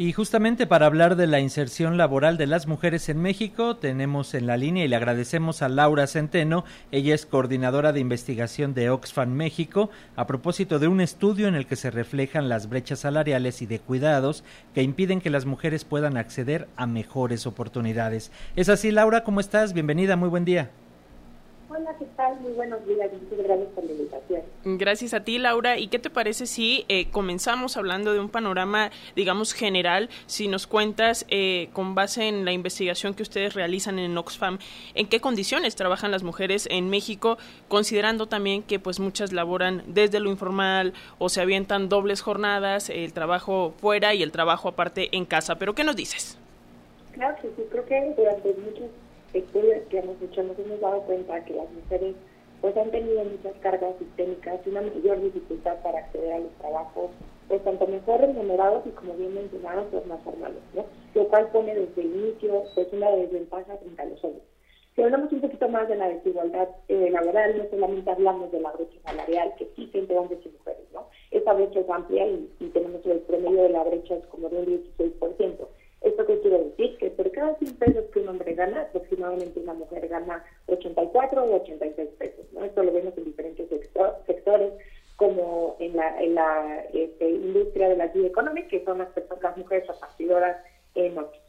Y justamente para hablar de la inserción laboral de las mujeres en México, tenemos en la línea y le agradecemos a Laura Centeno, ella es coordinadora de investigación de Oxfam México, a propósito de un estudio en el que se reflejan las brechas salariales y de cuidados que impiden que las mujeres puedan acceder a mejores oportunidades. Es así, Laura, ¿cómo estás? Bienvenida, muy buen día. Hola, ¿qué tal? Muy buenos días. Muchas gracias por la invitación. Gracias a ti, Laura. ¿Y qué te parece si eh, comenzamos hablando de un panorama, digamos, general? Si nos cuentas, eh, con base en la investigación que ustedes realizan en Oxfam, ¿en qué condiciones trabajan las mujeres en México, considerando también que pues muchas laboran desde lo informal o se avientan dobles jornadas, el trabajo fuera y el trabajo aparte en casa? ¿Pero qué nos dices? Claro que sí, creo que durante muchos estudios que hemos hecho nos hemos dado cuenta que las mujeres pues han tenido muchas cargas sistémicas y una mayor dificultad para acceder a los trabajos, pues tanto mejor remunerados y como bien mencionados, pues más formales, ¿no? Lo cual pone desde el inicio pues una desventaja frente a los hombres. Si hablamos un poquito más de la desigualdad eh, laboral, no solamente hablamos de la brecha salarial que existe entre hombres y mujeres, ¿no? Esa brecha es amplia y, y tenemos el promedio de la brecha es como de un 16%. ¿Esto qué quiere decir? Que por cada 100 pesos que un hombre gana, aproximadamente una mujer gana 84 o 86 pesos. ¿no? Esto lo vemos en diferentes sectores, como en la, en la este, industria de la gig economy, que son las, personas, mujeres repartidoras en otros.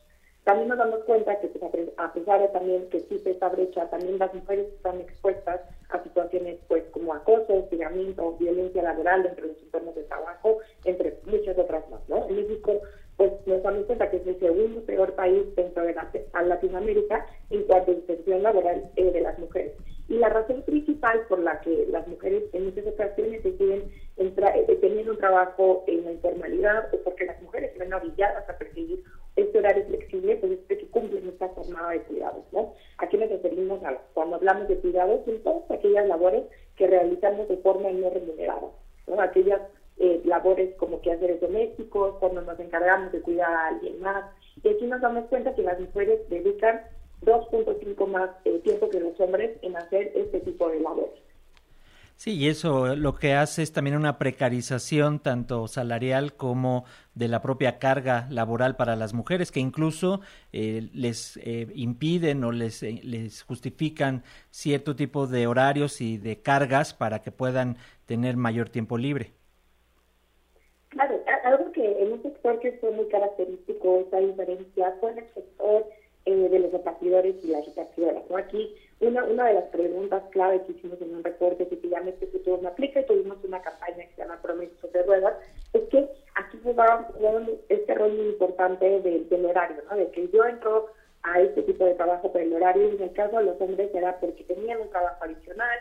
También nos damos cuenta que pues, a pesar de también que existe esta brecha, también las mujeres están expuestas a situaciones pues como acoso, hostigamiento, violencia laboral dentro de los entornos de trabajo, entre muchas otras más. ¿no? En México pues nos damos cuenta que es el segundo peor país dentro de la, Latinoamérica en cuanto a inserción laboral eh, de las mujeres. Y la razón principal por la que las mujeres en muchas ocasiones deciden entrar, eh, un trabajo en la informalidad o porque las mujeres se ven obligadas a perseguir este horario flexible, pues es que cumplen esta jornada de cuidados. ¿no? ¿A qué nos referimos a, cuando hablamos de cuidados? Son todas aquellas labores que realizamos de forma no remunerada, ¿no? aquellas eh, labores como quehaceres domésticos, cuando nos encargamos de cuidar a alguien más. Y aquí nos damos cuenta que las mujeres dedican 2.5 más eh, tiempo que los hombres en hacer este tipo de labores. Sí, y eso lo que hace es también una precarización tanto salarial como de la propia carga laboral para las mujeres, que incluso eh, les impiden o les justifican cierto tipo de horarios y de cargas para que puedan tener mayor tiempo libre. Que en un sector que fue muy característico esta diferencia fue en el sector eh, de los repartidores y las repartidoras. ¿no? Aquí una, una de las preguntas clave que hicimos en un reporte que se llama Este futuro no aplica y tuvimos una campaña que se llama Promesas de Ruedas, es que aquí jugaban este rol muy importante del horario, ¿no? de que yo entro a este tipo de trabajo por el horario en el caso de los hombres era porque tenían un trabajo adicional,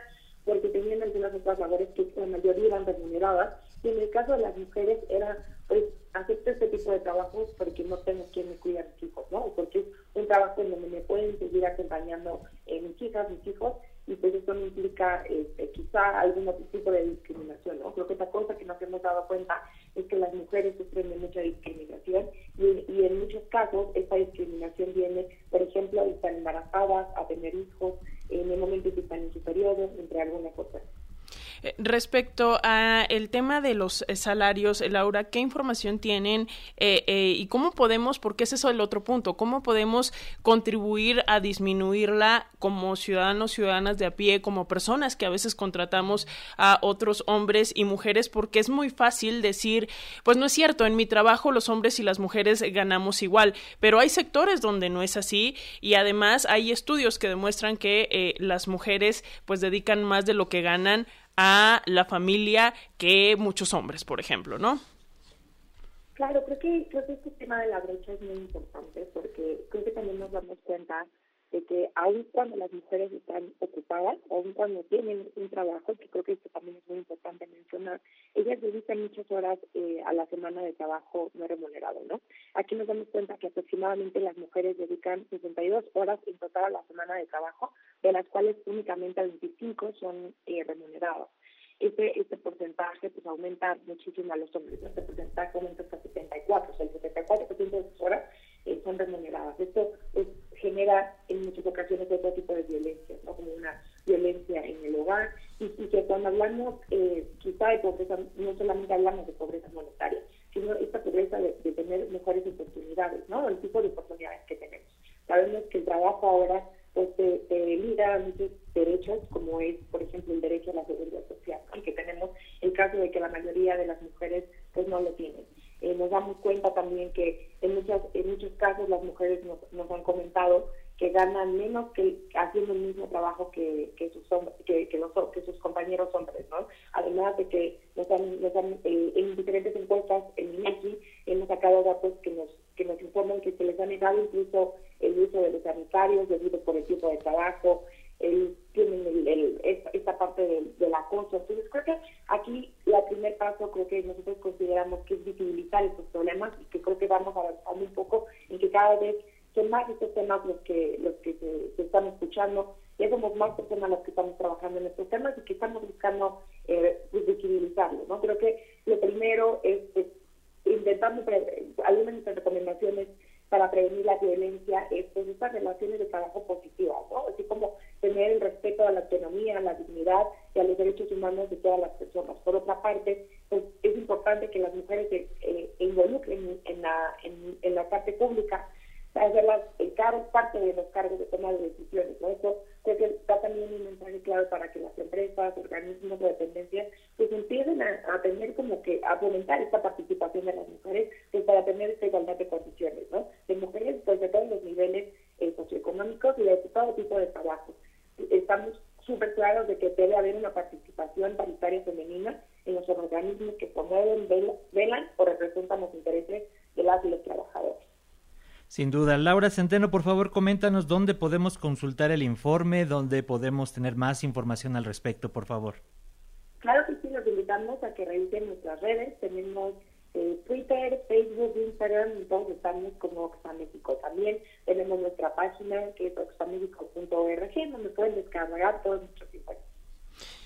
porque tenían algunas otras labores que la mayoría eran remuneradas y en el caso de las mujeres era, pues, acepto este tipo de trabajos porque no tengo quien me cuide a mis hijos, ¿no? Porque es un trabajo en donde me pueden seguir acompañando eh, mis hijas, mis hijos, y pues eso no implica este, quizá algún otro tipo de discriminación, ¿no? Creo que otra cosa que nos hemos dado cuenta es que las mujeres sufren de mucha discriminación y, y en muchos casos esta discriminación viene, por ejemplo, de estar embarazadas, a tener hijos, en el momento que están en su periodo, entre algunas otras. Eh, respecto a el tema de los eh, salarios, eh, Laura, ¿qué información tienen y cómo podemos, porque ese es el otro punto, cómo podemos contribuir a disminuirla como ciudadanos, ciudadanas de a pie, como personas que a veces contratamos a otros hombres y mujeres, porque es muy fácil decir, pues no es cierto, en mi trabajo los hombres y las mujeres ganamos igual, pero hay sectores donde no es así y además hay estudios que demuestran que las mujeres pues dedican más de lo que ganan a la familia que muchos hombres, por ejemplo, ¿no? Claro, creo que, creo que este tema de la brecha es muy importante porque creo que también nos damos cuenta de que aun cuando las mujeres están ocupadas, aun cuando tienen un trabajo, que creo que esto también es muy importante mencionar, ellas dedican muchas horas eh, a la semana de trabajo no remunerado, ¿no? Aquí nos damos cuenta que aproximadamente las mujeres dedican 62 horas en total a la semana de trabajo, de las cuales únicamente 25 son eh, remuneradas. Este, este porcentaje pues aumenta muchísimo a los hombres, este porcentaje aumenta hasta 74, o sea, el 74% de sus horas eh, son remuneradas. Esto pues, genera en muchas ocasiones otro tipo de violencia, ¿no? como una violencia en el hogar, y, que cuando hablamos eh, quizá de pobreza, no solamente hablamos de pobreza monetaria, sino esta pobreza de, tener mejores mejores oportunidades, ¿no? El tipo de oportunidades que tenemos. Sabemos que el trabajo ahora pues te, te muchos derechos, como es, por ejemplo, el derecho a la seguridad social, y que tenemos el caso de que la mayoría de las mujeres pues no lo tienen. Eh, nos damos cuenta también que en, muchas, en muchos casos las mujeres nos, nos han comentado que ganan menos que haciendo el mismo trabajo que, que sus que, que, los, que sus compañeros hombres, ¿no? Además de que nos han, nos han eh, en diferentes encuestas en INEGI datos que nos que nos informan que se les ha negado incluso el uso de los sanitarios debido por el tipo de trabajo, el, tienen el, esta, parte del, del, acoso. Entonces creo que aquí el primer paso creo que nosotros consideramos que es visibilizar estos problemas y que creo que vamos avanzando un poco en que cada vez son más estos temas los que los que se, están escuchando, ya somos más personas las que estamos trabajando en estos temas y que estamos buscando eh, pues, visibilizarlos. ¿no? Creo que lo primero es, es intentando, algunas de nuestras recomendaciones para prevenir la violencia es pues estas relaciones de trabajo positivas, ¿no? Así como tener el respeto a la autonomía, a la dignidad y a los derechos humanos de todas las personas. Por otra parte, pues es importante que las mujeres se eh, involucren en la, en la parte pública hacerlas el cargo, parte de los cargos de toma de decisiones. ¿no? Eso creo que da también un mensaje claro para que las o dependencias pues empiecen a, tener como que a fomentar esta participación de las mujeres pues para tener esta igualdad de condiciones, ¿no? De mujeres pues de todos los niveles eh, socioeconómicos y de todo tipo de trabajo. Estamos súper claros de que debe haber una participación paritaria femenina en los organismos que promueven, velan o representan los intereses de las y los trabajadores. Sin duda. Laura Centeno, por favor, coméntanos dónde podemos consultar el informe, dónde podemos tener más información al respecto, por favor. Claro que sí, los invitamos a que revisen nuestras redes. Tenemos eh, Twitter, Facebook, Instagram, todos estamos como Oxfam México. También tenemos nuestra página que es oxfamexico.org, donde pueden descargar todos nuestros informes.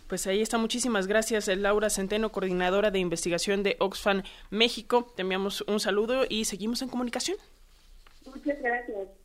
Pues ahí está. Muchísimas gracias, Laura Centeno, coordinadora de investigación de Oxfam México. Te enviamos un saludo y seguimos en comunicación. Muchas gracias.